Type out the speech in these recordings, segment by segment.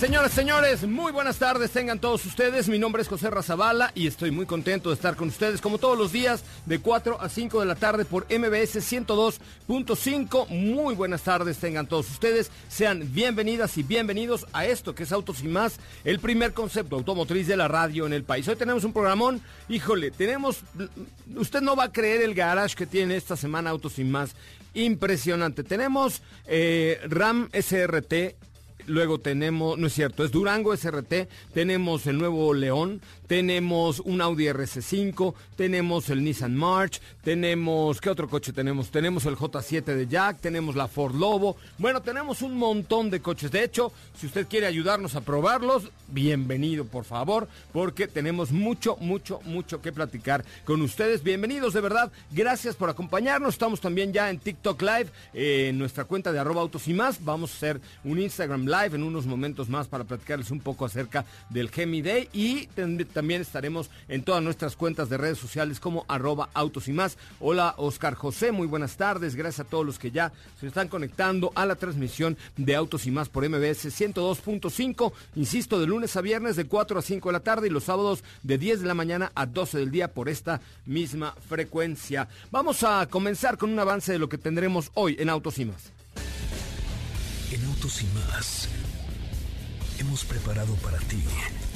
Señoras, señores, muy buenas tardes tengan todos ustedes. Mi nombre es José Razabala y estoy muy contento de estar con ustedes como todos los días de 4 a 5 de la tarde por MBS 102.5. Muy buenas tardes tengan todos ustedes. Sean bienvenidas y bienvenidos a esto que es Autos y más, el primer concepto automotriz de la radio en el país. Hoy tenemos un programón, híjole, tenemos, usted no va a creer el garage que tiene esta semana Autos y más. Impresionante. Tenemos eh, RAM SRT Luego tenemos, no es cierto, es Durango SRT, tenemos el nuevo León, tenemos un Audi RC5, tenemos el Nissan March, tenemos, ¿qué otro coche tenemos? Tenemos el J7 de Jack, tenemos la Ford Lobo. Bueno, tenemos un montón de coches. De hecho, si usted quiere ayudarnos a probarlos, bienvenido, por favor, porque tenemos mucho, mucho, mucho que platicar con ustedes. Bienvenidos, de verdad. Gracias por acompañarnos. Estamos también ya en TikTok Live, eh, en nuestra cuenta de arroba autos y más. Vamos a hacer un Instagram Live en unos momentos más para platicarles un poco acerca del Gemi Day y también estaremos en todas nuestras cuentas de redes sociales como arroba autos y más. Hola Oscar José, muy buenas tardes. Gracias a todos los que ya se están conectando a la transmisión de Autos y más por MBS 102.5. Insisto, de lunes a viernes de 4 a 5 de la tarde y los sábados de 10 de la mañana a 12 del día por esta misma frecuencia. Vamos a comenzar con un avance de lo que tendremos hoy en Autos y más. En Autos y más hemos preparado para ti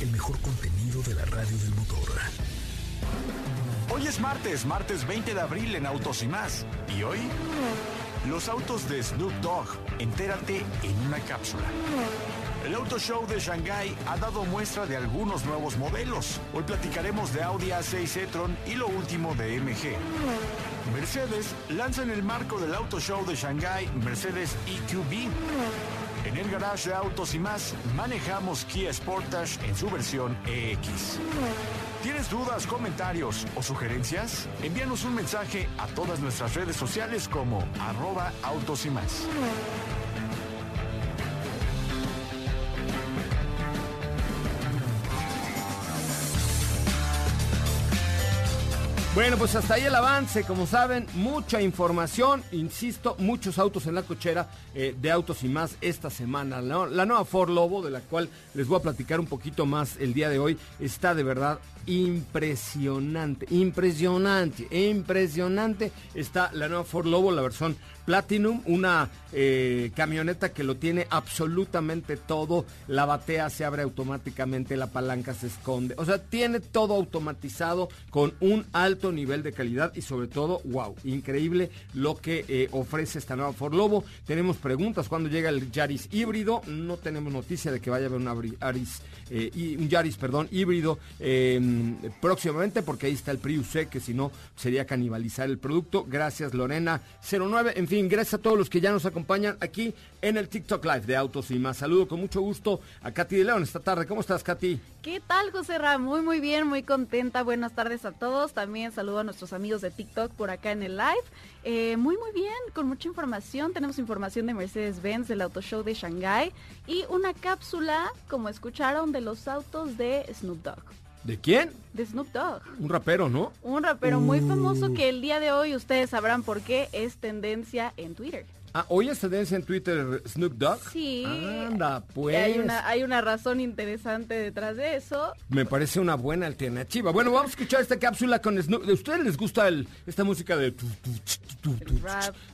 el mejor contenido de la radio del motor. Hoy es martes, martes 20 de abril en Autos y más. ¿Y hoy? Los autos de Snoop Dogg. Entérate en una cápsula. El Auto Show de Shanghai ha dado muestra de algunos nuevos modelos. Hoy platicaremos de Audi A6 e-tron y lo último de MG. Mercedes lanza en el marco del Auto Show de Shanghai Mercedes EQB. En el garage de autos y más, manejamos Kia Sportage en su versión EX. ¿Tienes dudas, comentarios o sugerencias? Envíanos un mensaje a todas nuestras redes sociales como arroba autos y más. Bueno, pues hasta ahí el avance, como saben, mucha información, insisto, muchos autos en la cochera eh, de autos y más esta semana. La nueva Ford Lobo, de la cual les voy a platicar un poquito más el día de hoy, está de verdad impresionante, impresionante, impresionante. Está la nueva Ford Lobo, la versión Platinum, una eh, camioneta que lo tiene absolutamente todo. La batea se abre automáticamente, la palanca se esconde. O sea, tiene todo automatizado con un alto nivel de calidad y sobre todo, wow, increíble lo que eh, ofrece esta nueva Ford Lobo. Tenemos preguntas cuando llega el Yaris híbrido. No tenemos noticia de que vaya a haber un Yaris, eh, un Yaris, perdón, híbrido próximamente porque ahí está el Prius que si no sería canibalizar el producto. Gracias Lorena 09. En fin, gracias a todos los que ya nos acompañan aquí en el TikTok Live de Autos y más. Saludo con mucho gusto a Katy de León esta tarde. ¿Cómo estás, Katy? ¿Qué tal, José Ra? Muy, muy bien, muy contenta. Buenas tardes a todos. También saludo a nuestros amigos de TikTok por acá en el live. Eh, muy, muy bien, con mucha información. Tenemos información de Mercedes-Benz, del Auto Show de Shanghai y una cápsula, como escucharon, de los autos de Snoop Dogg. ¿De quién? De Snoop Dogg. Un rapero, ¿no? Un rapero muy famoso que el día de hoy ustedes sabrán por qué es tendencia en Twitter. Ah, hoy es tendencia en Twitter Snoop Dogg. Sí. Anda, pues. Hay una, hay una razón interesante detrás de eso. Me parece una buena alternativa. Bueno, vamos a escuchar esta cápsula con Snoop. ¿A ustedes les gusta el, esta música de...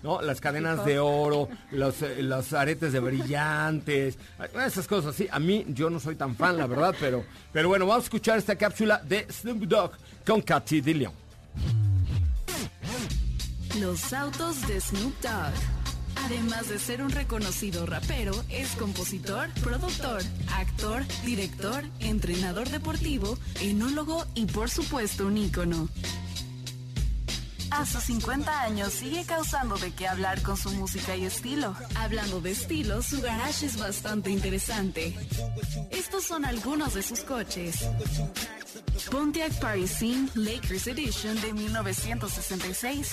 ¿No? Las cadenas de oro, los, eh, los aretes de brillantes, esas cosas así. A mí, yo no soy tan fan, la verdad, pero, pero bueno, vamos a escuchar esta cápsula de Snoop Dogg con Katy de León. Los autos de Snoop Dogg. Además de ser un reconocido rapero, es compositor, productor, actor, director, entrenador deportivo, enólogo y por supuesto un ícono. A sus 50 años sigue causando de qué hablar con su música y estilo. Hablando de estilo, su garage es bastante interesante. Estos son algunos de sus coches. Pontiac Parisine Lakers Edition de 1966.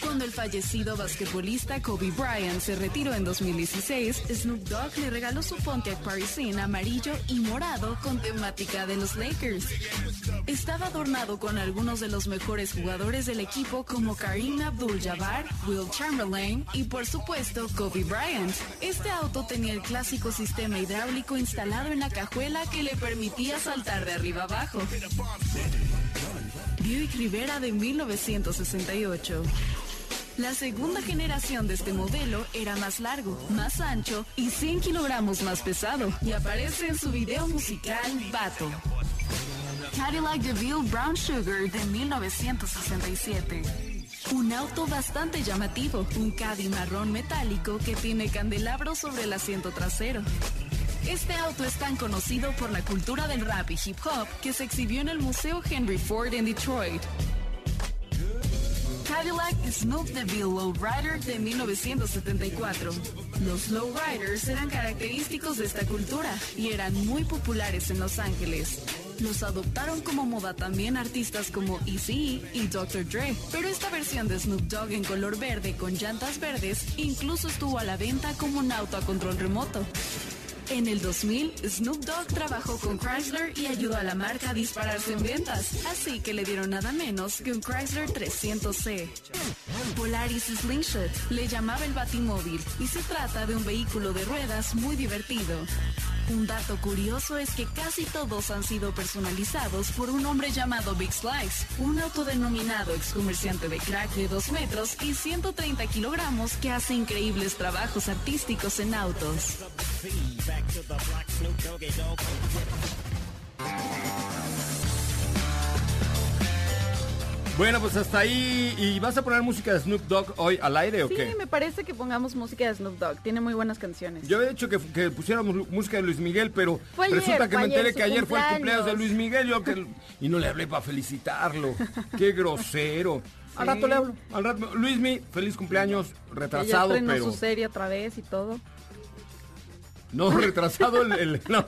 Cuando el fallecido basquetbolista Kobe Bryant se retiró en 2016, Snoop Dogg le regaló su Pontiac Parisine amarillo y morado con temática de los Lakers. Estaba adornado con algunos de los mejores jugadores del equipo como Kareem Abdul-Jabbar, Will Chamberlain y por supuesto Kobe Bryant. Este auto tenía el clásico sistema hidráulico instalado en la cajuela que le permitía saltar de arriba abajo. Buick Rivera de 1968. La segunda generación de este modelo era más largo, más ancho y 100 kilogramos más pesado y aparece en su video musical Bato. Cadillac DeVille Brown Sugar de 1967. Un auto bastante llamativo, un Caddy marrón metálico que tiene candelabros sobre el asiento trasero. Este auto es tan conocido por la cultura del rap y hip hop que se exhibió en el Museo Henry Ford en Detroit. Cadillac Snoop DeVille Lowrider de 1974. Los lowriders eran característicos de esta cultura y eran muy populares en Los Ángeles. Los adoptaron como moda también artistas como Eazy y Dr. Dre, pero esta versión de Snoop Dogg en color verde con llantas verdes incluso estuvo a la venta como un auto a control remoto. En el 2000, Snoop Dogg trabajó con Chrysler y ayudó a la marca a dispararse en ventas, así que le dieron nada menos que un Chrysler 300C. Polaris Slingshot le llamaba el Batimóvil y se trata de un vehículo de ruedas muy divertido. Un dato curioso es que casi todos han sido personalizados por un hombre llamado Big Slice, un autodenominado ex comerciante de crack de 2 metros y 130 kilogramos que hace increíbles trabajos artísticos en autos. Bueno, pues hasta ahí. ¿Y vas a poner música de Snoop Dogg hoy al aire o Sí, qué? me parece que pongamos música de Snoop Dogg. Tiene muy buenas canciones. Yo había dicho que, que pusiéramos música de Luis Miguel, pero ayer, resulta que me enteré ayer, que ayer fue el cumpleaños de. Luis Miguel yo que- y no le hablé para felicitarlo. Qué grosero. Al Sí. rato le hablo. Al rato, Luismi, feliz cumpleaños, ya retrasado, estrenó pero su serie otra vez y todo. No retrasado el, el- no,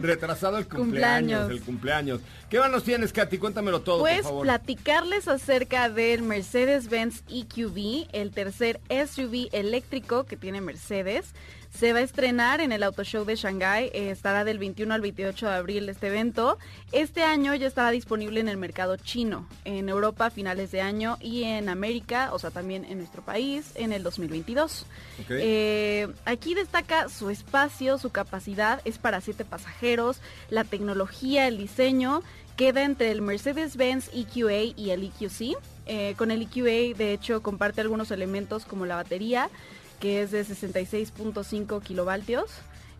retrasado el cumpleaños, Cumpleaños. el cumpleaños. ¿Qué más nos tienes, Katy? Cuéntamelo todo, Pues por favor. platicarles acerca del Mercedes-Benz EQB, el tercer SUV eléctrico que tiene Mercedes. Se va a estrenar en el Auto Show de Shanghai, eh, estará del 21 al 28 de abril este evento. Este año ya estará disponible en el mercado chino, en Europa a finales de año y en América, o sea también en nuestro país, en el 2022. Ok. Eh, aquí destaca su espacio, su capacidad, es para siete pasajeros, la tecnología, el diseño, queda entre el Mercedes-Benz EQA y el EQC. Eh, con el EQA, de hecho, comparte algunos elementos como la batería, que es de 66.5 kilovoltios.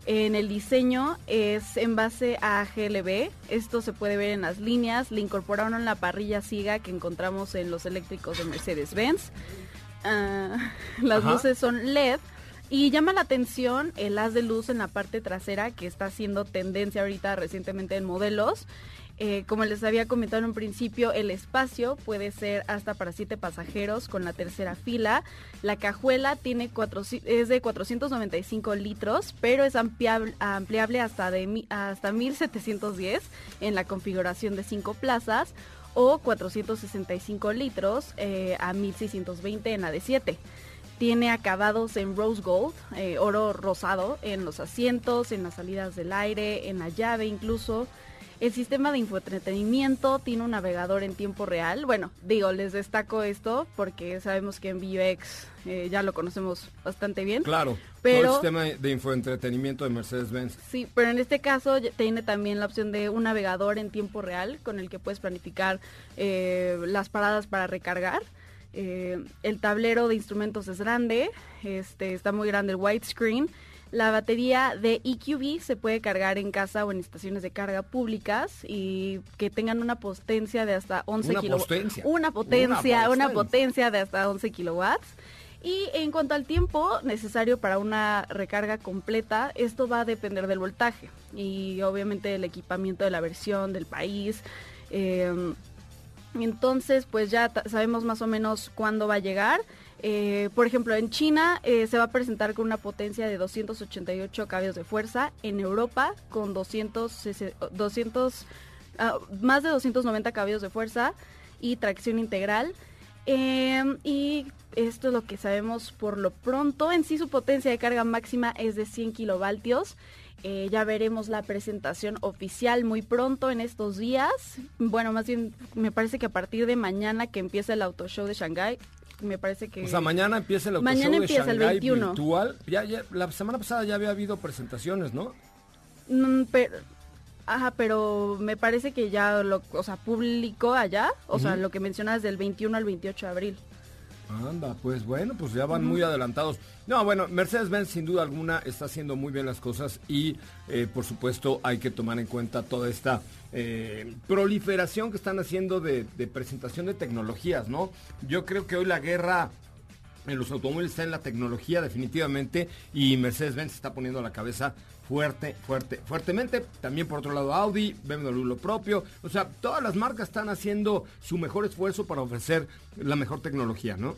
En el diseño es en base a GLB. Esto se puede ver en las líneas. Le incorporaron la parrilla SIGA que encontramos en los eléctricos de Mercedes-Benz. Ah, las Ajá. luces son LED. Y llama la atención el haz de luz en la parte trasera que está haciendo tendencia ahorita recientemente en modelos. Eh, como les había comentado en un principio, el espacio puede ser hasta para siete pasajeros con la tercera fila. La cajuela tiene es de 495 litros, pero es ampliable, hasta, hasta 1710 en la configuración de cinco plazas o 465 litros eh, a 1620 en la de 7. Tiene acabados en rose gold, eh, oro rosado, en los asientos, en las salidas del aire, en la llave incluso. El sistema de infoentretenimiento tiene un navegador en tiempo real. Bueno, digo, les destaco esto porque sabemos que en VUX eh, ya lo conocemos bastante bien. Claro, Pero- todo el sistema de infoentretenimiento de Mercedes-Benz. Sí, pero en este caso tiene también la opción de un navegador en tiempo real con el que puedes planificar eh, las paradas para recargar. Eh, el tablero de instrumentos es grande, este, está muy grande el widescreen. La batería de EQB se puede cargar en casa o en estaciones de carga públicas y que tengan una potencia de hasta 11 Una kilowatts. potencia. Una potencia, Una una potencia. de hasta 11 kilowatts. Y en cuanto al tiempo necesario para una recarga completa, esto va a depender del voltaje y obviamente del equipamiento de la versión, del país. Eh, entonces, pues ya sabemos más o menos cuándo va a llegar. Eh, por ejemplo, en China eh, se va a presentar con una potencia de 288 caballos de fuerza. En Europa con 200, sese- 200 ah, más de 290 caballos de fuerza y tracción integral. Em, y esto es lo que sabemos por lo pronto. En sí su potencia de carga máxima es de 100 kilovoltios. Eh, ya veremos la presentación oficial muy pronto en estos días. Bueno, más bien me parece que a partir de mañana que empieza el auto show de Shanghai, me parece que... O sea, mañana empieza el Mañana show de empieza el Shanghái 21. virtual. Ya, ya, la semana pasada ya había habido presentaciones, ¿no? Mm, pero, ajá, pero me parece que ya lo, o sea, publicó allá, o sea, lo que mencionas del 21 al 28 de abril. Anda, pues bueno, pues ya van muy adelantados. No, bueno, Mercedes-Benz sin duda alguna está haciendo muy bien las cosas y eh, por supuesto hay que tomar en cuenta toda esta eh, proliferación que están haciendo de, de presentación de tecnologías, ¿no? Yo creo que hoy la guerra en los automóviles está en la tecnología definitivamente y Mercedes-Benz está poniendo la cabeza fuerte, fuerte, fuertemente. También por otro lado Audi, BMW lo propio. O sea, todas las marcas están haciendo su mejor esfuerzo para ofrecer la mejor tecnología, ¿no?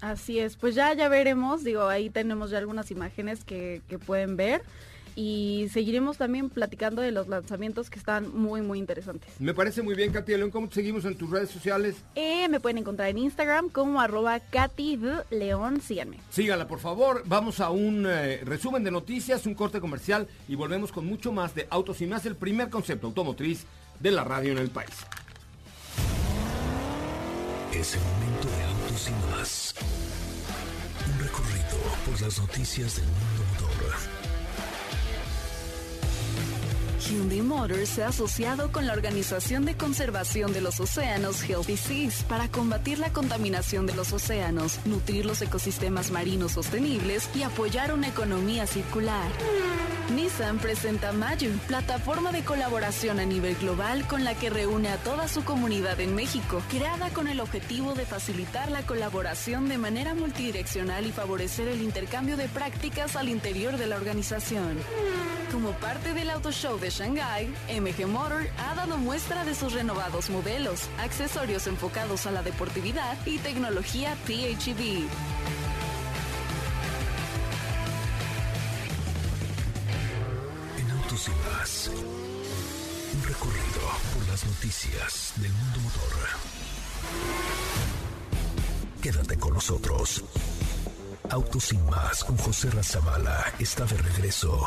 Así es, pues ya, ya veremos, digo, ahí tenemos ya algunas imágenes que, que pueden ver y seguiremos también platicando de los lanzamientos que están muy, muy interesantes. Me parece muy bien, Katy León. ¿Cómo te seguimos en tus redes sociales? Eh, me pueden encontrar en Instagram como arroba Katy León, síganme. Sígala, por favor. Vamos a un eh, resumen de noticias, un corte comercial y volvemos con mucho más de Autos y Más, el primer concepto automotriz de la radio en el país. Es el momento de Autos y Más. Un recorrido por las noticias del mundo motor. Hyundai Motors se ha asociado con la Organización de Conservación de los Océanos Healthy Seas para combatir la contaminación de los océanos, nutrir los ecosistemas marinos sostenibles y apoyar una economía circular. Nissan presenta Mayu, plataforma de colaboración a nivel global con la que reúne a toda su comunidad en México, creada con el objetivo de facilitar la colaboración de manera multidireccional y favorecer el intercambio de prácticas al interior de la organización. Como parte del Auto Show de Shanghai, MG Motor ha dado muestra de sus renovados modelos, accesorios enfocados a la deportividad y tecnología PHEV. En Autos y Más. Un recorrido por las noticias del mundo motor. Quédate con nosotros. Autos y Más con José Razabala está de regreso.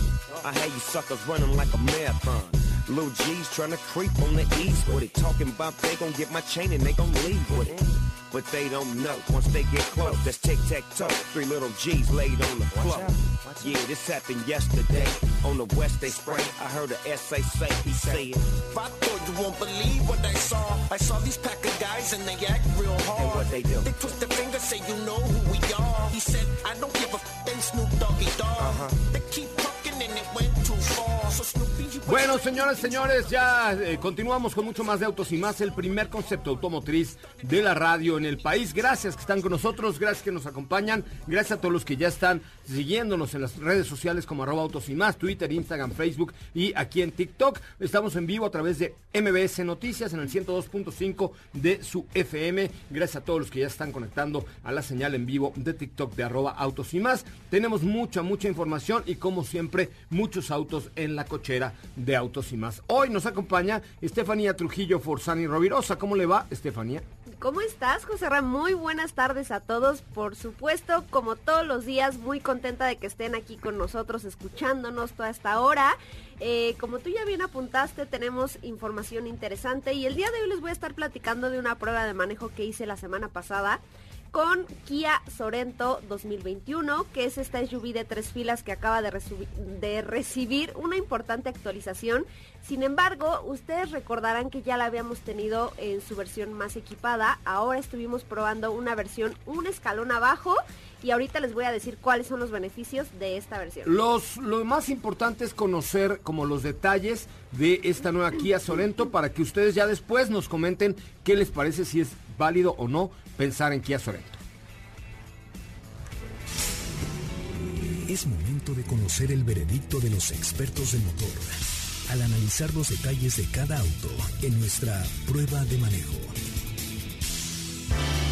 I had you suckers running like a marathon. Lil G's trying to creep on the east with it. Talking about they gon' get my chain and they gon' leave with it. But they don't know. Once they get close, that's tic tac toe. Three little G's laid on the floor. Yeah, this happened yesterday. On the west they spray. I heard a SA say, he said, If I thought you won't believe what I saw. I saw these pack of guys and they act real hard. And what they do? They twist their finger, say you know who we are. He said, I don't give a f- they Snoop Doggy Dog. Uh-huh. They keep it went too far. Bueno, señores, señores, ya eh, continuamos con mucho más de Autos y Más, el primer concepto automotriz de la radio en el país. Gracias que están con nosotros, gracias que nos acompañan, gracias a todos los que ya están siguiéndonos en las redes sociales como arroba Autos y Más, Twitter, Instagram, Facebook y aquí en TikTok. Estamos en vivo a través de MBS Noticias en el 102.5 de su FM. Gracias a todos los que ya están conectando a la señal en vivo de TikTok de arroba Autos y Más. Tenemos mucha, mucha información y como siempre, muchos autos en la cochera de Autos y Más. Hoy nos acompaña Estefanía Trujillo Forzani Rovirosa. ¿Cómo le va, Estefanía? ¿Cómo estás, José Ra? Muy buenas tardes a todos. Por supuesto, como todos los días, muy contenta de que estén aquí con nosotros, escuchándonos toda esta hora. Eh, como tú ya bien apuntaste, tenemos información interesante y el día de hoy les voy a estar platicando de una prueba de manejo que hice la semana pasada con Kia Sorento 2021, que es esta SUV de tres filas que acaba de, recibir una importante actualización. Sin embargo, ustedes recordarán que ya la habíamos tenido en su versión más equipada. Ahora estuvimos probando una versión un escalón abajo y ahorita les voy a decir cuáles son los beneficios de esta versión. Los, lo más importante es conocer como los detalles de esta nueva Kia Sorento para que ustedes ya después nos comenten qué les parece si es válido o no pensar en Kia Sorento. Es momento de conocer el veredicto de los expertos del motor al analizar los detalles de cada auto en nuestra prueba de manejo.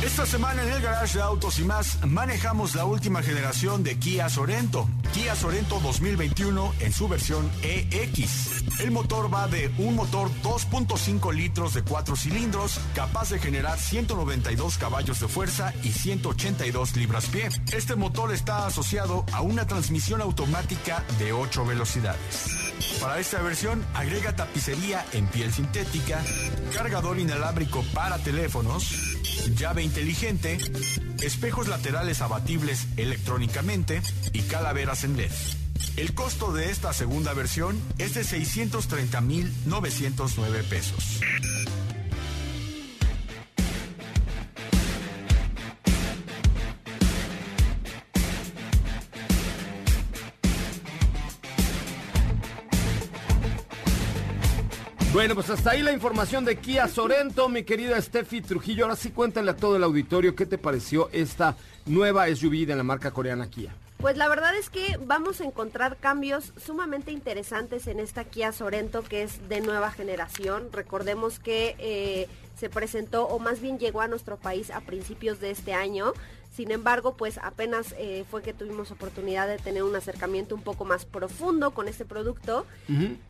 Esta semana en el Garage de Autos y más manejamos la última generación de Kia Sorento. Kia Sorento 2021 en su versión EX. El motor va de un motor 2.5 litros de 4 cilindros, capaz de generar 192 caballos de fuerza y 182 libras-pie. Este motor está asociado a una transmisión automática de 8 velocidades. Para esta versión agrega tapicería en piel sintética, cargador inalámbrico para teléfonos, llave inteligente, espejos laterales abatibles electrónicamente y calaveras en LED. El costo de esta segunda versión es de 630.909 pesos. Bueno, pues hasta ahí la información de Kia Sorento, mi querida Steffi Trujillo. Ahora sí cuéntale a todo el auditorio qué te pareció esta nueva SUV de la marca coreana Kia. Pues la verdad es que vamos a encontrar cambios sumamente interesantes en esta Kia Sorento que es de nueva generación. Recordemos que eh, se presentó o más bien llegó a nuestro país a principios de este año. Sin embargo, pues apenas eh, fue que tuvimos oportunidad de tener un acercamiento un poco más profundo con este producto.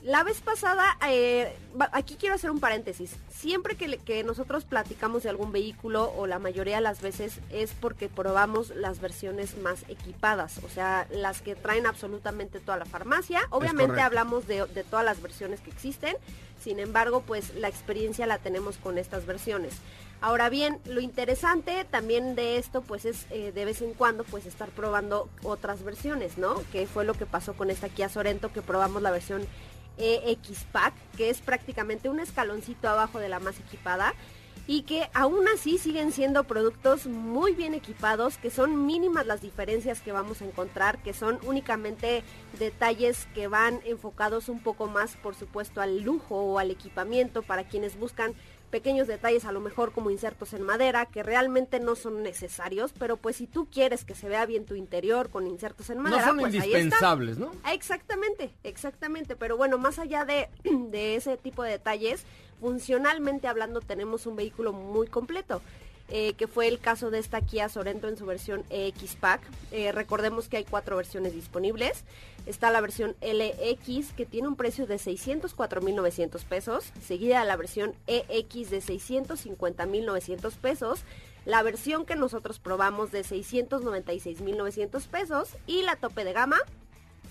La vez pasada, eh, aquí quiero hacer un paréntesis. Siempre que, nosotros platicamos de algún vehículo o la mayoría de las veces es porque probamos las versiones más equipadas, o sea, las que traen absolutamente toda la farmacia. Obviamente hablamos de, de todas las versiones que existen, sin embargo, pues la experiencia la tenemos con estas versiones. Ahora bien, lo interesante también de esto, pues es eh, de vez en cuando, pues estar probando otras versiones, ¿no? Que fue lo que pasó con esta Kia Sorento, que probamos la versión EX Pack, que es prácticamente un escaloncito abajo de la más equipada y que aún así siguen siendo productos muy bien equipados, que son mínimas las diferencias que vamos a encontrar, que son únicamente detalles que van enfocados un poco más, por supuesto, al lujo o al equipamiento para quienes buscan pequeños detalles a lo mejor como insertos en madera que realmente no son necesarios, pero pues si tú quieres que se vea bien tu interior con insertos en madera, no son pues ahí está. indispensables, ¿no? Ah, Exactamente, exactamente. Pero bueno, más allá de, de ese tipo de detalles, funcionalmente hablando tenemos un vehículo muy completo. Eh, que fue el caso de esta Kia Sorento en su versión EX Pack. Eh, recordemos que hay cuatro versiones disponibles. Está la versión LX que tiene un precio de 604.900 pesos, seguida la versión EX de 650.900 pesos, la versión que nosotros probamos de 696.900 pesos y la tope de gama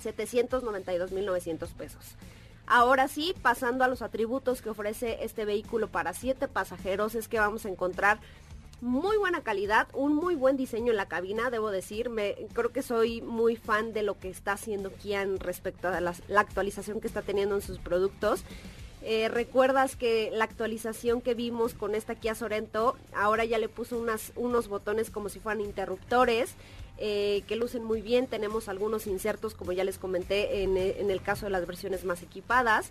792.900 pesos. Ahora sí, pasando a los atributos que ofrece este vehículo para siete pasajeros, es que vamos a encontrar muy buena calidad, un muy buen diseño en la cabina, debo decir. Me, creo que soy muy fan de lo que está haciendo Kia en respecto a la actualización que está teniendo en sus productos. Eh, Recuerdas que la actualización que vimos con esta Kia Sorento, ahora ya le puso unas, unos botones como si fueran interruptores. eh, que lucen muy bien, tenemos algunos insertos como ya les comenté en, en el caso de las versiones más equipadas.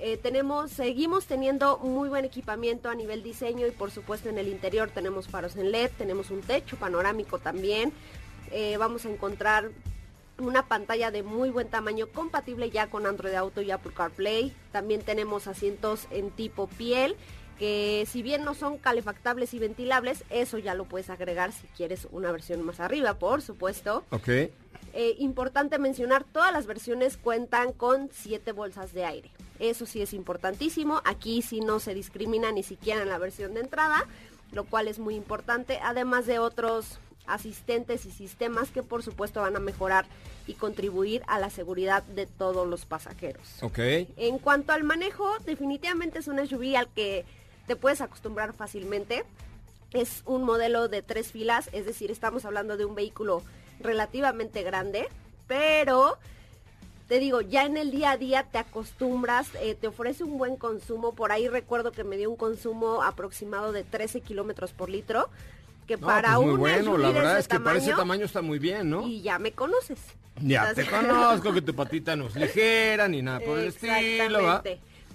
Eh, tenemos, seguimos teniendo muy buen equipamiento a nivel diseño y por supuesto en el interior tenemos faros en LED, tenemos un techo panorámico también. Eh, vamos a encontrar una pantalla de muy buen tamaño compatible ya con Android Auto y Apple CarPlay. También tenemos asientos en tipo piel que si bien no son calefactables y ventilables, eso ya lo puedes agregar si quieres una versión más arriba, por supuesto. Ok. Eh, importante mencionar, todas las versiones cuentan con 7 bolsas de aire. Eso sí es importantísimo. Aquí sí no se discrimina ni siquiera en la versión de entrada, lo cual es muy importante. Además de otros asistentes y sistemas que por supuesto van a mejorar y contribuir a la seguridad de todos los pasajeros. Ok. En cuanto al manejo, definitivamente es un SUV al que te puedes acostumbrar fácilmente. Es un modelo de tres filas, es decir, estamos hablando de un vehículo relativamente grande, pero te digo, ya en el día a día te acostumbras, eh, te ofrece un buen consumo. Por ahí recuerdo que me dio un consumo aproximado de 13 kilómetros por litro. Que No, para pues muy un bueno, la verdad es que para ese tamaño, tamaño está muy bien, ¿no? Y ya me conoces. Ya te conozco que tu patita no es ligera ni nada por el estilo, ¿va?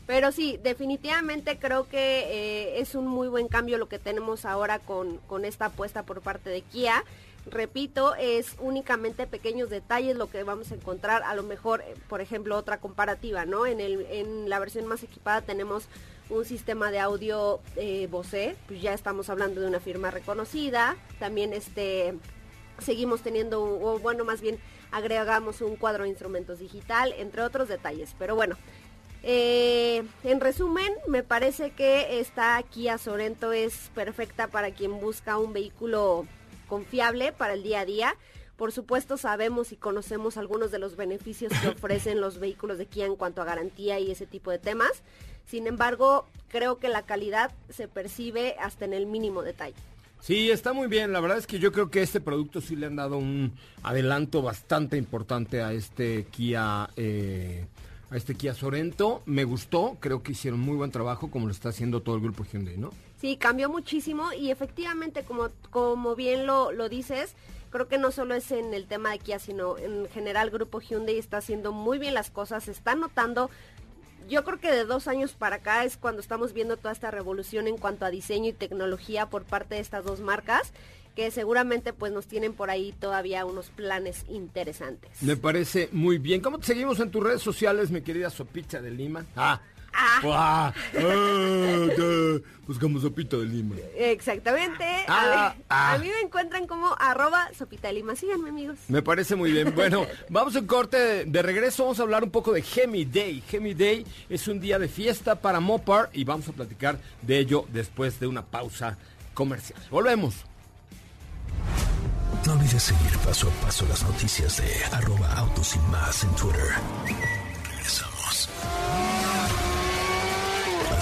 Pero sí, definitivamente creo que eh, es un muy buen cambio lo que tenemos ahora con, con esta apuesta por parte de Kia. Repito, es únicamente pequeños detalles lo que vamos a encontrar. A lo mejor, eh, por ejemplo, otra comparativa, ¿no? En, el, en la versión más equipada tenemos un sistema de audio eh, Bose, pues ya estamos hablando de una firma reconocida. También este seguimos teniendo, o bueno, más bien agregamos un cuadro de instrumentos digital, entre otros detalles. Pero bueno, eh, en resumen, me parece que esta Kia Sorento es perfecta para quien busca un vehículo confiable para el día a día. Por supuesto, sabemos y conocemos algunos de los beneficios que ofrecen los vehículos de Kia en cuanto a garantía y ese tipo de temas. Sin embargo, creo que la calidad se percibe hasta en el mínimo detalle. Sí, está muy bien. La verdad es que yo creo que este producto sí le han dado un adelanto bastante importante a este Kia, eh, a este Kia Sorento. Me gustó, creo que hicieron muy buen trabajo, como lo está haciendo todo el grupo Hyundai, ¿no? Sí, cambió muchísimo y efectivamente, como, como bien lo, lo dices, creo que no solo es en el tema de Kia, sino en general Grupo Hyundai está haciendo muy bien las cosas, se está notando. Yo creo que de dos años para acá es cuando estamos viendo toda esta revolución en cuanto a diseño y tecnología por parte de estas dos marcas, que seguramente pues nos tienen por ahí todavía unos planes interesantes. Me parece muy bien. ¿Cómo te seguimos en tus redes sociales, mi querida Sopita de Lima? Ah. Ah, ah, ah, buscamos Sopita de Lima. Exactamente. Ah, a, mí, ah. a mí me encuentran como arroba sopita de lima. Síganme amigos. Me parece muy bien. Bueno, vamos en corte de regreso. Vamos a hablar un poco de Hemi Day. Hemi Day es un día de fiesta para Mopar y vamos a platicar de ello después de una pausa comercial. Volvemos. No olvides seguir paso a paso las noticias de arroba autos y más en Twitter.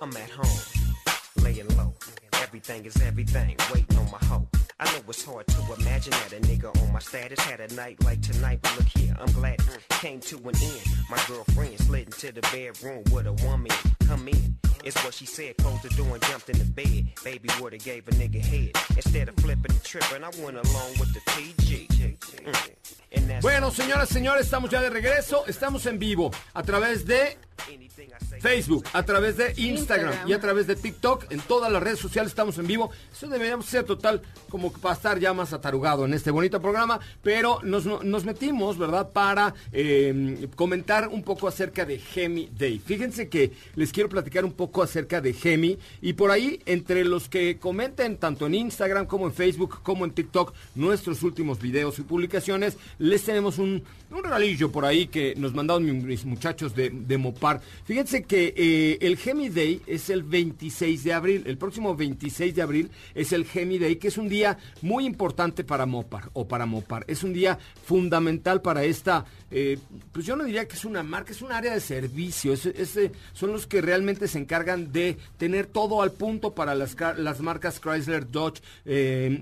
I'm at home, laying low. Everything is everything, waiting on my hoe. I know it's hard to imagine that a nigga on my status had a night like tonight, but look here, I'm glad it came to an end. My girlfriend slid into the bedroom with a woman. Come in. It's what she said, closed the door and jumped in the bed. Baby would've gave a nigga head. Instead of flipping and tripping, I went along with the PG. Mm. Bueno, señoras, señores, estamos ya de regreso. Estamos en vivo a través de. Facebook, a través de Instagram, y a través de TikTok. En todas las redes sociales estamos en vivo. Eso deberíamos ser total como para estar ya más atarugado en este bonito programa. Pero nos, metimos, ¿verdad? Para eh, comentar un poco acerca de Gemi Day. Fíjense que les quiero platicar un poco acerca de Gemi. Y por ahí, entre los que comenten tanto en Instagram como en Facebook como en TikTok nuestros últimos videos y publicaciones, les tenemos un, un regalillo por ahí que nos mandaron mi- mis muchachos de, de Fíjense que eh, el Gemi Day es el 26 de abril. El próximo 26 de abril es el Gemi Day, que es un día muy importante para Mopar o para Mopar. Es un día fundamental para esta, eh, pues yo no diría que es una marca, es un área de servicio. Es- es, eh, son los que realmente se encargan de tener todo al punto para las, las marcas Chrysler, Dodge,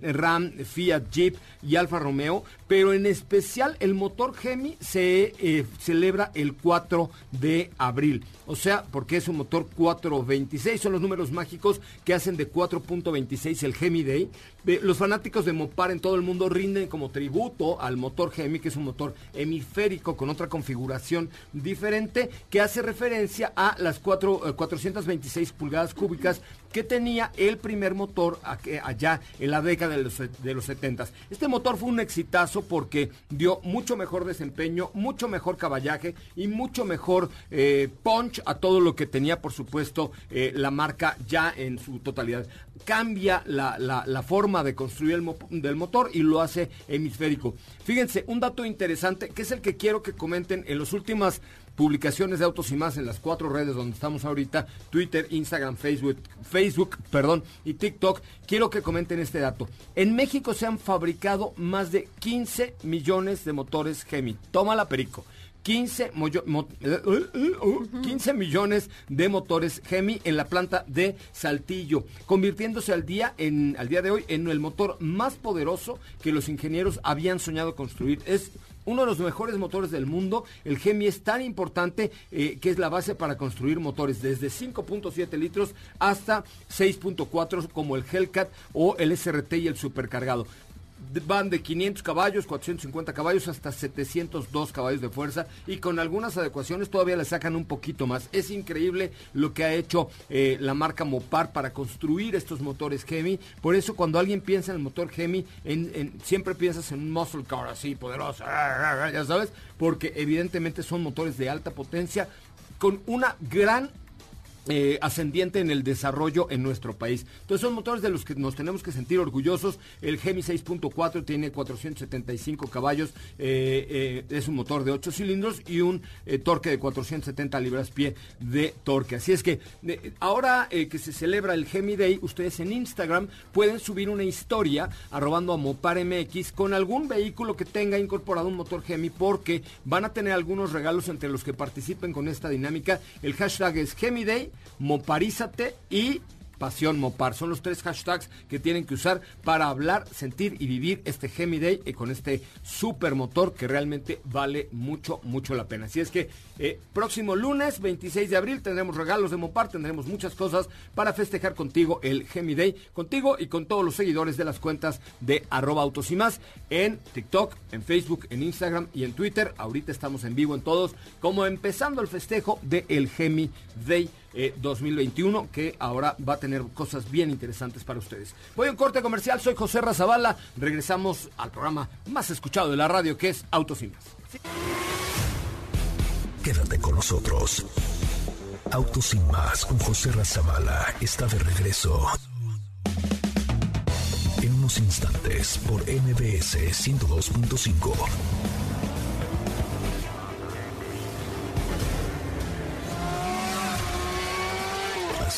Ram, Fiat, Jeep y Alfa Romeo. Pero en especial el motor Gemi se celebra el 4 de abril abril. O sea, porque es un motor 426, son los números mágicos que hacen de 4.26 el Gemi Day. Eh, Los fanáticos de Mopar en todo el mundo rinden como tributo al motor Gemi, que es un motor hemisférico con otra configuración diferente, que hace referencia a las cuatro, eh, 426 pulgadas cúbicas que tenía el primer motor allá en la década de los, de los 70. Este motor fue un exitazo porque dio mucho mejor desempeño, mucho mejor caballaje y mucho mejor eh, punch a todo lo que tenía, por supuesto, eh, la marca ya en su totalidad. Cambia la, la, forma de construir el del motor y lo hace hemisférico. Fíjense, un dato interesante que es el que quiero que comenten en las últimas publicaciones de Autos y Más en las cuatro redes donde estamos ahorita, Twitter, Instagram, Facebook, Facebook, perdón, y TikTok, quiero que comenten este dato. En México se han fabricado más de 15 millones de motores Gemi. Tómala, Perico. 15, 15, millones de motores Gemi en la planta de Saltillo, convirtiéndose al día, en, al día de hoy en el motor más poderoso que los ingenieros habían soñado construir. Es uno de los mejores motores del mundo. El Gemi es tan importante eh, que es la base para construir motores desde 5.7 litros hasta 6.4 como el Hellcat o el SRT y el supercargado van de 500 caballos, 450 caballos hasta 702 caballos de fuerza y con algunas adecuaciones todavía le sacan un poquito más. Es increíble lo que ha hecho eh, la marca Mopar para construir estos motores Hemi. Por eso cuando alguien piensa en el motor Hemi, siempre piensas en un muscle car así poderoso, ya sabes, porque evidentemente son motores de alta potencia con una gran eh, ascendiente en el desarrollo en nuestro país. Entonces son motores de los que nos tenemos que sentir orgullosos. El Gemi 6.4 tiene 475 caballos, eh, eh, es un motor de 8 cilindros y un torque de 470 libras pie de torque. Así es que ahora que se celebra el Gemi Day, ustedes en Instagram pueden subir una historia arrobando a Mopar MX con algún vehículo que tenga incorporado un motor Gemi porque van a tener algunos regalos entre los que participen con esta dinámica. El hashtag es Gemi Day Moparízate y Pasión Mopar. Son los tres hashtags que tienen que usar para hablar, sentir y vivir este Gemi Day y con este super motor que realmente vale mucho, mucho la pena. Así es que eh, próximo lunes 26 de abril tendremos regalos de Mopar, tendremos muchas cosas para festejar contigo el Gemi Day, contigo y con todos los seguidores de las cuentas de arroba autos y más en TikTok, en Facebook, en Instagram y en Twitter. Ahorita estamos en vivo en todos, como empezando el festejo del el Gemi Day 2021, eh, que ahora va a tener cosas bien interesantes para ustedes. Voy a un corte comercial, soy José Razabala, regresamos al programa más escuchado de la radio, que es Autos y Más. Quédate con nosotros. Autos sin más con José Razabala está de regreso. En unos instantes por MBS 102.5.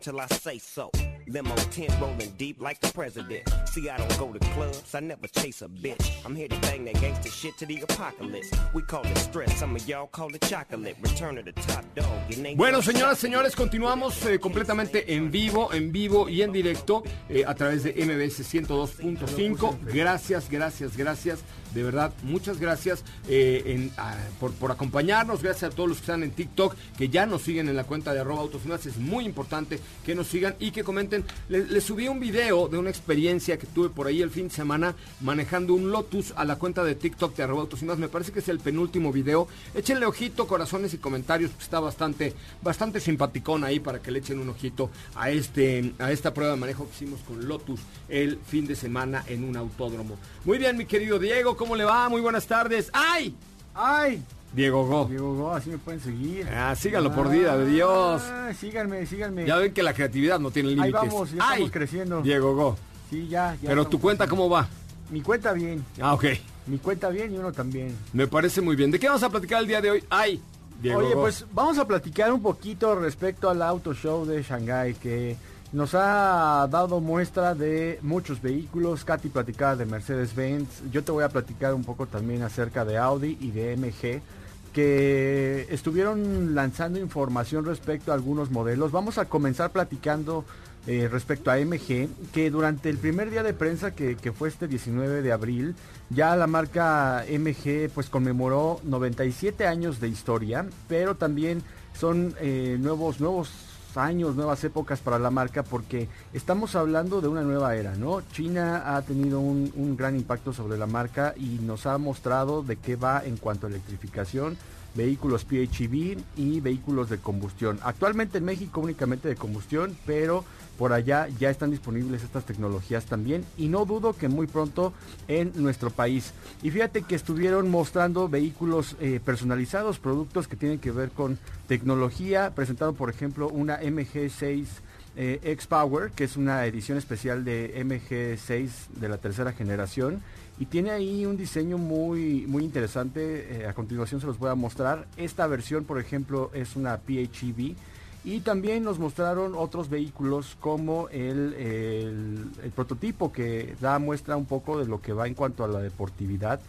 Till I say so. Limo tent rolling deep like the president. See, I don't go to clubs, I never chase a bitch. I'm here to bang that gangster shit to the apocalypse. We call it stress, some of y'all call it chocolate. Return to the top dog. Bueno, señoras, señores, continuamos eh, completamente en vivo, en vivo y en directo eh, a través de MBS 102.5. Gracias, gracias, gracias de verdad, muchas gracias eh, por, acompañarnos. Gracias a todos los que están en TikTok, que ya nos siguen en la cuenta de arroba autos Es muy importante que nos sigan y que comenten. Les, subí un video de una experiencia que tuve por ahí el fin de semana manejando un Lotus a la cuenta de TikTok de arroba autos Me parece que es el penúltimo video. Échenle ojito, corazones y comentarios, está bastante, bastante simpaticón ahí para que le echen un ojito a, este, a esta prueba de manejo que hicimos con Lotus el fin de semana en un autódromo. Muy bien, mi querido Diego, ¿cómo le va? Muy buenas tardes. ¡Ay! ¡Ay! Diego Go. Diego Go, así me pueden seguir. Ah, síganlo por vida de Dios. síganme, síganme. Ya ven que la creatividad no tiene límites. Ahí vamos, ya estamos creciendo. Diego Go. Sí, ya, Pero tu cuenta, ¿cómo va? Mi cuenta bien. Ah, ok. Mi cuenta bien y uno también. Me parece muy bien. ¿De qué vamos a platicar el día de hoy? Ay, Diego. Oye, pues vamos a platicar un poquito respecto al Auto Show de Shanghai que nos ha dado muestra de muchos vehículos. Katy platicaba de Mercedes-Benz. Yo te voy a platicar un poco también acerca de Audi y de MG que estuvieron lanzando información respecto a algunos modelos. Vamos a comenzar platicando eh, respecto a MG, que durante el primer día de prensa que, fue este 19 de abril, ya la marca MG pues conmemoró 97 años de historia, pero también son eh, nuevos, nuevos años, nuevas épocas para la marca porque estamos hablando de una nueva era, ¿no? China ha tenido un, gran impacto sobre la marca y nos ha mostrado de qué va en cuanto a electrificación, vehículos PHEV y vehículos de combustión. Actualmente en México únicamente de combustión, pero por allá ya están disponibles estas tecnologías también y no dudo que muy pronto en nuestro país. Y fíjate que estuvieron mostrando vehículos eh, personalizados, productos que tienen que ver con tecnología, presentado por ejemplo una MG6 eh, X-Power, que es una edición especial de MG6 de la tercera generación. Y tiene ahí un diseño muy, muy interesante. Eh, a continuación se los voy a mostrar. Esta versión, por ejemplo, es una PHEV. Y también nos mostraron otros vehículos como el, el, prototipo que da muestra un poco de lo que va en cuanto a la deportividad,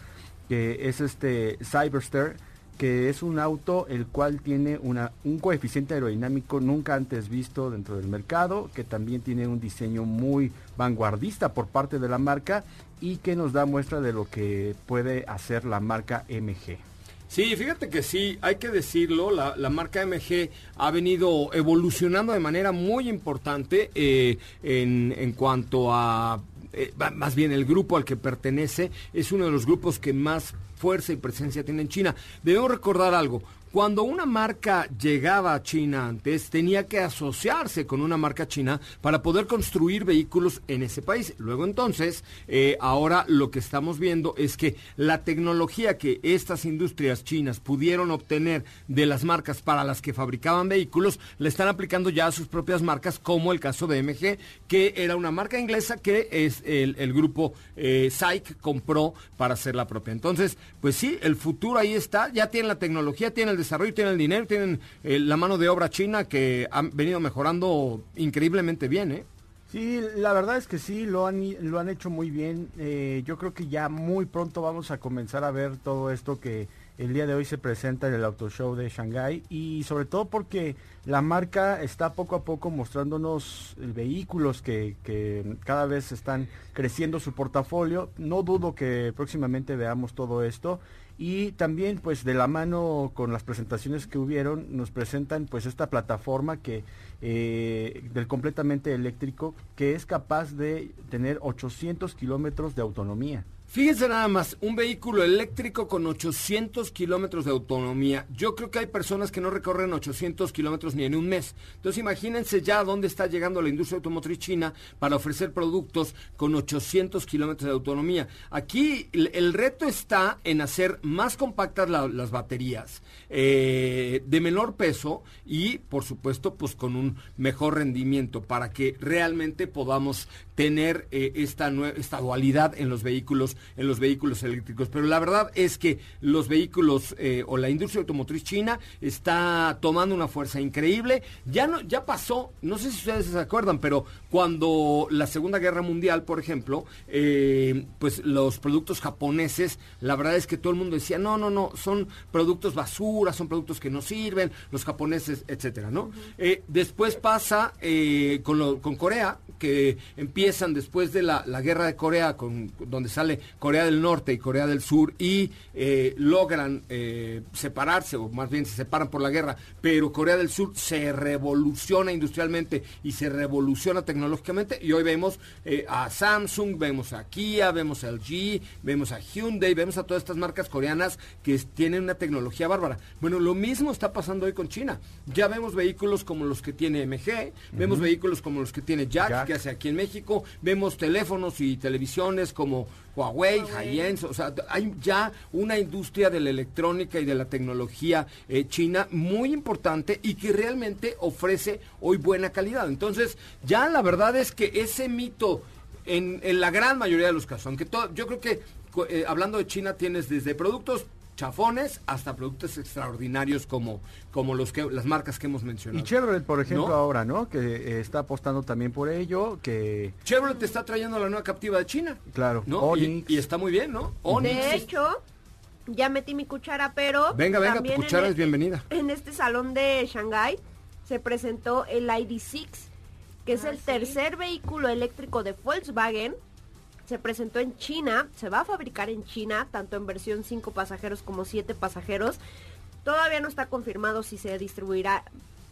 que es este Cyberster, que es un auto el cual tiene una, un coeficiente aerodinámico nunca antes visto dentro del mercado, que también tiene un diseño muy vanguardista por parte de la marca y que nos da muestra de lo que puede hacer la marca MG. Sí, fíjate que sí, hay que decirlo, la, marca MG ha venido evolucionando de manera muy importante eh, en, en, cuanto a, eh, más bien el grupo al que pertenece, es uno de los grupos que más fuerza y presencia tiene en China. Debemos recordar algo, cuando una marca llegaba a China antes, tenía que asociarse con una marca china para poder construir vehículos en ese país. Luego entonces, eh, ahora lo que estamos viendo es que la tecnología que estas industrias chinas pudieron obtener de las marcas para las que fabricaban vehículos, le están aplicando ya a sus propias marcas, como el caso de MG, que era una marca inglesa que es el, el grupo eh, SAIC compró para hacer la propia. Entonces, pues sí, el futuro ahí está, ya tienen la tecnología, tienen el desarrollo, tienen el dinero, tienen eh, la mano de obra china que han venido mejorando increíblemente bien, ¿eh? Sí, la verdad es que sí, lo han, lo han hecho muy bien. Eh, yo creo que ya muy pronto vamos a comenzar a ver todo esto que el día de hoy se presenta en el Auto Show de Shanghai y sobre todo porque la marca está poco a poco mostrándonos vehículos que, cada vez están creciendo su portafolio. No dudo que próximamente veamos todo esto y también pues de la mano con las presentaciones que hubieron nos presentan pues esta plataforma que eh, del completamente eléctrico que es capaz de tener 800 kilómetros de autonomía. Fíjense nada más, un vehículo eléctrico con 800 kilómetros de autonomía. Yo creo que hay personas que no recorren 800 kilómetros ni en un mes. Entonces imagínense ya dónde está llegando la industria automotriz china para ofrecer productos con 800 kilómetros de autonomía. Aquí el, reto está en hacer más compactas la, las baterías, eh, de menor peso y por supuesto pues con un mejor rendimiento para que realmente podamos tener eh, esta, esta dualidad en los vehículos en los vehículos eléctricos. Pero la verdad es que los vehículos eh, o la industria automotriz china está tomando una fuerza increíble. Ya no, ya pasó, no sé si ustedes se acuerdan, pero cuando la Segunda Guerra Mundial, por ejemplo, eh, pues los productos japoneses, la verdad es que todo el mundo decía, no, no, no, son productos basura, son productos que no sirven, los japoneses, etcétera, ¿no? Uh -huh. eh, después pasa eh, con, lo, con Corea, que empiezan después de la, la guerra de Corea, con, donde sale Corea del Norte y Corea del Sur y eh, logran eh, separarse, o más bien se separan por la guerra, pero Corea del Sur se revoluciona industrialmente y se revoluciona tecnológicamente y hoy vemos eh, a Samsung, vemos a Kia, vemos a LG, vemos a Hyundai, vemos a todas estas marcas coreanas que tienen una tecnología bárbara. Bueno, lo mismo está pasando hoy con China. Ya vemos vehículos como los que tiene MG, uh -huh. vemos vehículos como los que tiene Jack, Jack, que hace aquí en México, vemos teléfonos y televisiones como Huawei, Hisense, o sea, hay ya una industria de la electrónica y de la tecnología eh, china muy importante y que realmente ofrece hoy buena calidad. Entonces, ya la verdad es que ese mito En, la gran mayoría de los casos, aunque todo, yo creo que eh, hablando de China tienes desde productos chafones hasta productos extraordinarios como, como los que las marcas que hemos mencionado. Y Chevrolet, por ejemplo, ¿No? ahora, ¿no? Que eh, está apostando también por ello, que, Chevrolet te está trayendo la nueva captiva de China. claro, ¿no? Y, Onix. y está muy bien, ¿no? Onix. De hecho, ya metí mi cuchara, pero... venga, venga, tu cuchara es este- bienvenida. En este salón de Shanghai se presentó el ID6, que es Ah, el sí. tercer vehículo eléctrico de Volkswagen. Se presentó en China, se va a fabricar en China, tanto en versión 5 pasajeros como 7 pasajeros. Todavía no está confirmado si se distribuirá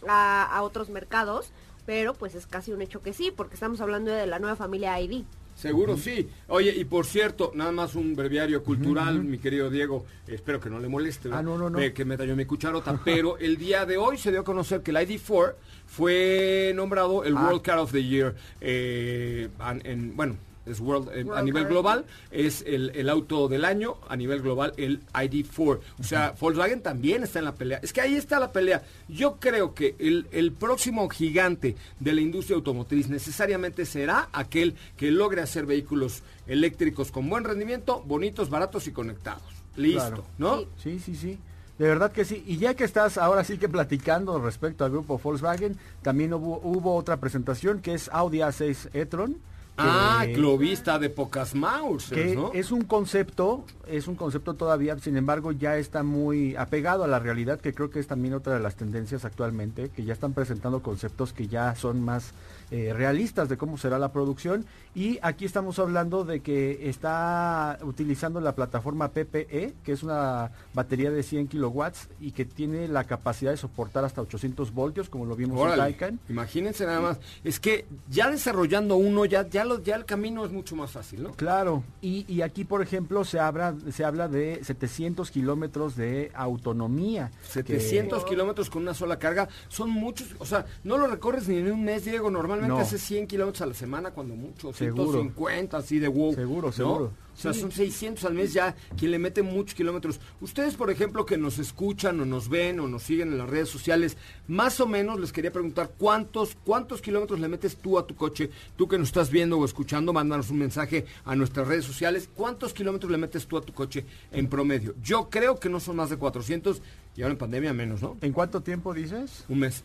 a, a otros mercados, pero pues es casi un hecho que sí, porque estamos hablando de la nueva familia ID. Seguro sí. Oye, y por cierto, nada más un breviario cultural, mi querido Diego, espero que no le moleste. Ah, no, no, no. Que me talló mi cucharota, pero el día de hoy se dio a conocer que el ID4 fue nombrado el Ah. World Car of the Year, eh, en, bueno, es world, eh, a World nivel Car. global, es el, el auto del año, a nivel global, el ID4. O sea, Volkswagen también está en la pelea. Es que ahí está la pelea. Yo creo que el, el próximo gigante de la industria automotriz necesariamente será aquel que logre hacer vehículos eléctricos con buen rendimiento, bonitos, baratos y conectados. Listo, Claro. ¿no? Sí. Sí, sí, sí. De verdad que sí. Y ya que estás ahora sí que platicando respecto al grupo Volkswagen, también hubo, hubo otra presentación que es Audi A6 e-tron. Ah, clovista de pocas Mausers, que ¿no? es un concepto, es un concepto todavía, sin embargo ya está muy apegado a la realidad, que creo que es también otra de las tendencias actualmente, que ya están presentando conceptos que ya son más eh, realistas de cómo será la producción. Y aquí estamos hablando de que está utilizando la plataforma PPE, que es una batería de 100 kilowatts y que tiene la capacidad de soportar hasta 800 voltios, como lo vimos en Taycan. imagínense nada más. Es que ya desarrollando uno, ya, ya, lo, ya el camino es mucho más fácil, ¿no? Claro, y, y aquí por ejemplo se habla, se habla de 700 kilómetros de autonomía. que- 700 kilómetros con una sola carga son muchos, o sea, no lo recorres ni en un mes, Diego, normalmente No. haces 100 kilómetros a la semana cuando mucho, Seguro. 150 así de wow. Seguro, ¿no? seguro. O sea, Sí. son 600 al mes ya, quien le mete muchos kilómetros. Ustedes, por ejemplo, que nos escuchan o nos ven o nos siguen en las redes sociales, más o menos les quería preguntar cuántos, cuántos kilómetros le metes tú a tu coche. Tú que nos estás viendo o escuchando, mándanos un mensaje a nuestras redes sociales. ¿Cuántos kilómetros le metes tú a tu coche en promedio? Yo creo que no son más de 400 y ahora en pandemia menos, ¿no? ¿En cuánto tiempo dices? Un mes.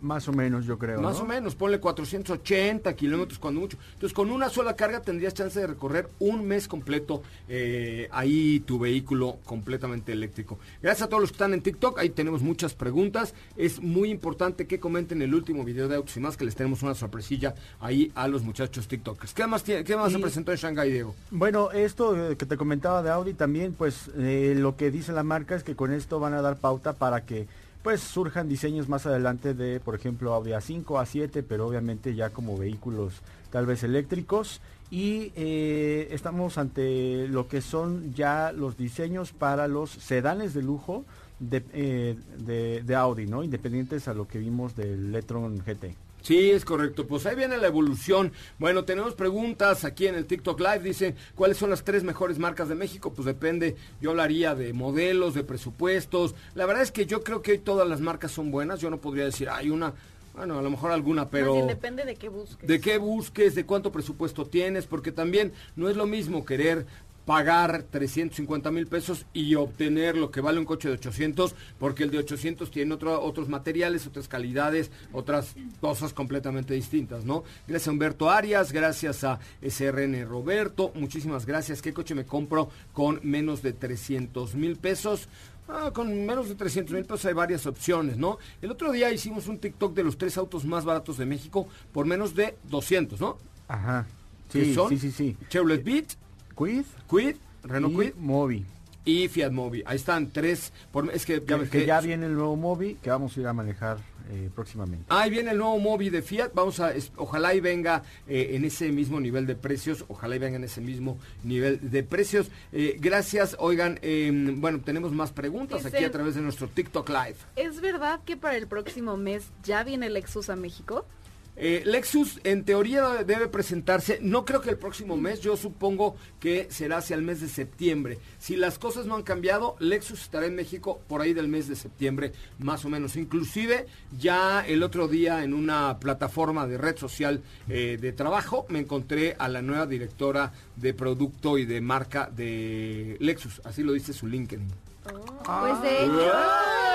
Más o menos, yo creo. Más ¿no? o menos, ponle 480 kilómetros cuando mucho. Entonces, con una sola carga tendrías chance de recorrer un mes completo eh, ahí tu vehículo completamente eléctrico. Gracias a todos los que están en TikTok, ahí tenemos muchas preguntas. Es muy importante que comenten el último video de Autos y más, que les tenemos una sorpresilla ahí a los muchachos TikTokers. ¿Qué más, tiene- qué más se presentó en Shanghai, Diego? Bueno, esto eh, que te comentaba de Audi también, pues eh, lo que dice la marca es que con esto van a dar pauta para que pues surjan diseños más adelante de, por ejemplo, Audi A5, A7, pero obviamente ya como vehículos tal vez eléctricos. Y eh, estamos ante lo que son ya los diseños para los sedanes de lujo de, eh, de, Audi, ¿no? Independientes a lo que vimos del e-tron GT. Sí, es correcto. Pues ahí viene la evolución. Bueno, tenemos preguntas aquí en el TikTok Live. Dicen, ¿cuáles son las tres mejores marcas de México? Pues depende. Yo hablaría de modelos, de presupuestos. La verdad es que yo creo que hoy todas las marcas son buenas. Yo no podría decir, hay una, bueno, a lo mejor alguna, pero... bien depende de qué busques. de qué busques, de cuánto presupuesto tienes, porque también no es lo mismo querer pagar 350 mil pesos y obtener lo que vale un coche de 800, porque el de 800 tiene otro- otros materiales, otras calidades, otras cosas completamente distintas, ¿no? Gracias a Humberto Arias, gracias a SRN Roberto, muchísimas gracias. ¿Qué coche me compro con menos de 300 mil pesos? Ah, con menos de 300 mil pesos hay varias opciones, ¿no? El otro día hicimos un TikTok de los tres autos más baratos de México por menos de 200, ¿no? Ajá. ¿Qué Sí, son? sí, sí, sí. Chevrolet Beat, Quid Quid, Renault y Quid Mobi. y Fiat Mobi. Ahí están tres. Por, es que ya Que, ves que que- ya viene el nuevo Mobi que vamos a ir a manejar eh, próximamente. Ahí viene el nuevo Mobi de Fiat. Vamos a, es- ojalá y venga eh, en ese mismo nivel de precios. Ojalá y venga en ese mismo nivel de precios. Eh, gracias. Oigan, eh, bueno, tenemos más preguntas aquí a través de nuestro TikTok Live. ¿Es verdad que para el próximo mes ya viene Lexus a México? Eh, Lexus en teoría debe presentarse, no creo que el próximo mes, yo supongo que será hacia el mes de septiembre. Si las cosas no han cambiado, Lexus estará en México por ahí del mes de septiembre, más o menos. Inclusive ya el otro día en una plataforma de red social eh, de trabajo me encontré a la nueva directora de producto y de marca de Lexus, así lo dice su LinkedIn. Pues de hecho...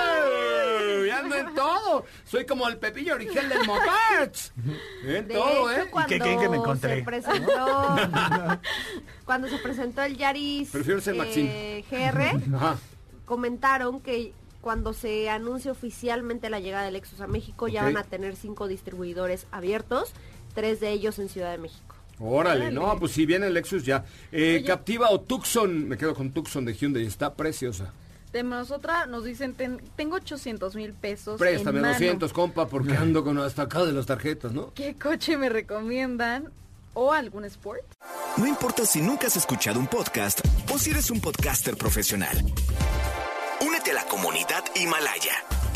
¡Ey! ¡Ando en todo! Soy como el Pepillo Origel del Motards. En De todo, hecho, ¿eh? cuando qué creen que me encontré? Se presentó, cuando se presentó el Yaris Prefiero ser eh, GR, Ajá. comentaron que cuando se anuncie oficialmente la llegada del Lexus a México ya van a tener cinco distribuidores abiertos, tres de ellos en Ciudad de México. Órale, Órale. no, pues si viene el Lexus ya. Eh. Captiva o Tucson, me quedo con Tucson de Hyundai, está preciosa. Tenemos otra, nos dicen, ten- tengo 800 mil pesos. Préstame en mano. 200, compa, porque ando con hasta acá de las tarjetas, ¿no? ¿Qué coche me recomiendan? ¿O algún sport? No importa si nunca has escuchado un podcast o si eres un podcaster profesional. Únete a la comunidad Himalaya.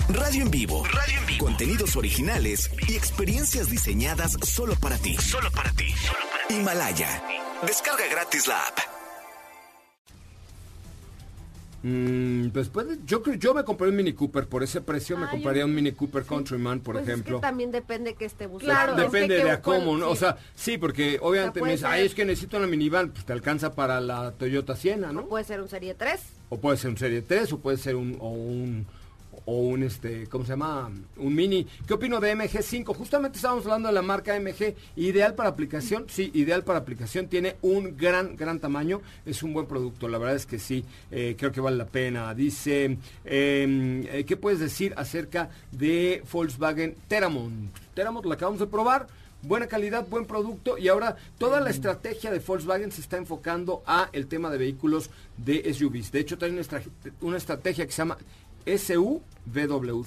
Radio en vivo. Radio en vivo. Contenidos originales y experiencias diseñadas solo para ti. Solo para ti. Himalaya. Descarga gratis la app. Mm, pues puede, yo creo, yo me compré un Mini Cooper, por ese precio me Ah, compraría yo- un Mini Cooper Countryman, por Pues ejemplo. Es que también depende que esté buscando. Claro, es Depende que de que- a cómo, ¿no? sí. O sea, sí, porque obviamente me puede dice, ay, ser- es que necesito una minivan, pues te alcanza para la Toyota Siena, ¿no? Puede ser un Serie 3. O puede ser un Serie 3, o puede ser un, o un, o un, este, ¿cómo se llama? Un Mini. ¿Qué opino de MG5? Justamente estábamos hablando de la marca MG, ideal para aplicación, sí, ideal para aplicación, tiene un gran, gran tamaño, es un buen producto, la verdad es que sí, eh, creo que vale la pena. Dice, eh, eh, ¿qué puedes decir acerca de Volkswagen Teramont? Teramont la acabamos de probar, buena calidad, buen producto y ahora toda la estrategia de Volkswagen se está enfocando a el tema de vehículos de SUVs. De hecho, trae una, una estrategia que se llama SUVW.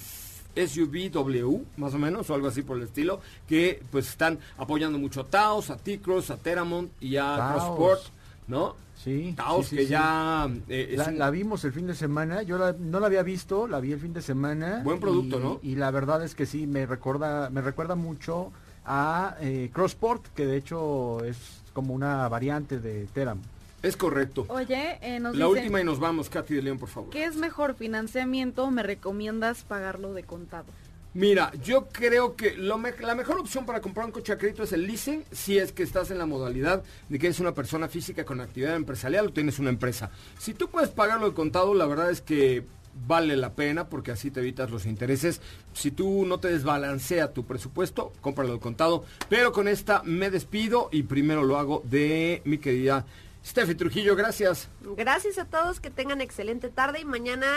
SUVW, más o menos, o algo así por el estilo, que pues están apoyando mucho a Taos, a T-Cross, a Teramont y a Taos. Crossport, ¿no? Sí. Taos sí, sí, que sí. ya eh, La, un- la vimos el fin de semana, yo la- no la había visto, la vi el fin de semana. Buen producto, y- ¿no? Y la verdad es que sí, me recuerda, me recuerda mucho a eh, Crossport, que de hecho es como una variante de Teram. Es correcto. Oye, eh, nos La última y nos vamos, Katy de León, por favor. ¿qué es mejor, financiamiento o me recomiendas pagarlo de contado? Mira, yo creo que lo me- la mejor opción para comprar un coche a crédito es el leasing, si es que estás en la modalidad de que eres una persona física con actividad empresarial o tienes una empresa. Si tú puedes pagarlo de contado, la verdad es que vale la pena porque así te evitas los intereses. Si tú no te desbalancea tu presupuesto, cómpralo de contado. Pero con esta me despido y primero lo hago de mi querida Steffi Trujillo, gracias. Gracias a todos, que tengan excelente tarde y mañana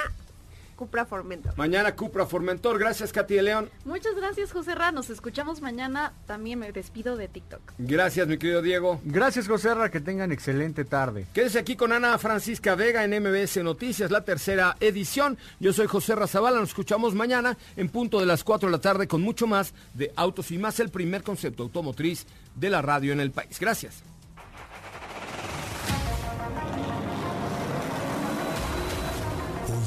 Cupra Formentor. Mañana Cupra Formentor, gracias Katy de León. Muchas gracias, José Ra. Nos escuchamos mañana. También me despido de TikTok. Gracias mi querido Diego. Gracias, José Ra, que tengan excelente tarde. Quédese aquí con Ana Francisca Vega en MBS Noticias, la tercera edición. Yo soy José Razabala, nos escuchamos mañana en punto de las 4 de la tarde con mucho más de Autos y Más, el primer concepto automotriz de la radio en el país. Gracias.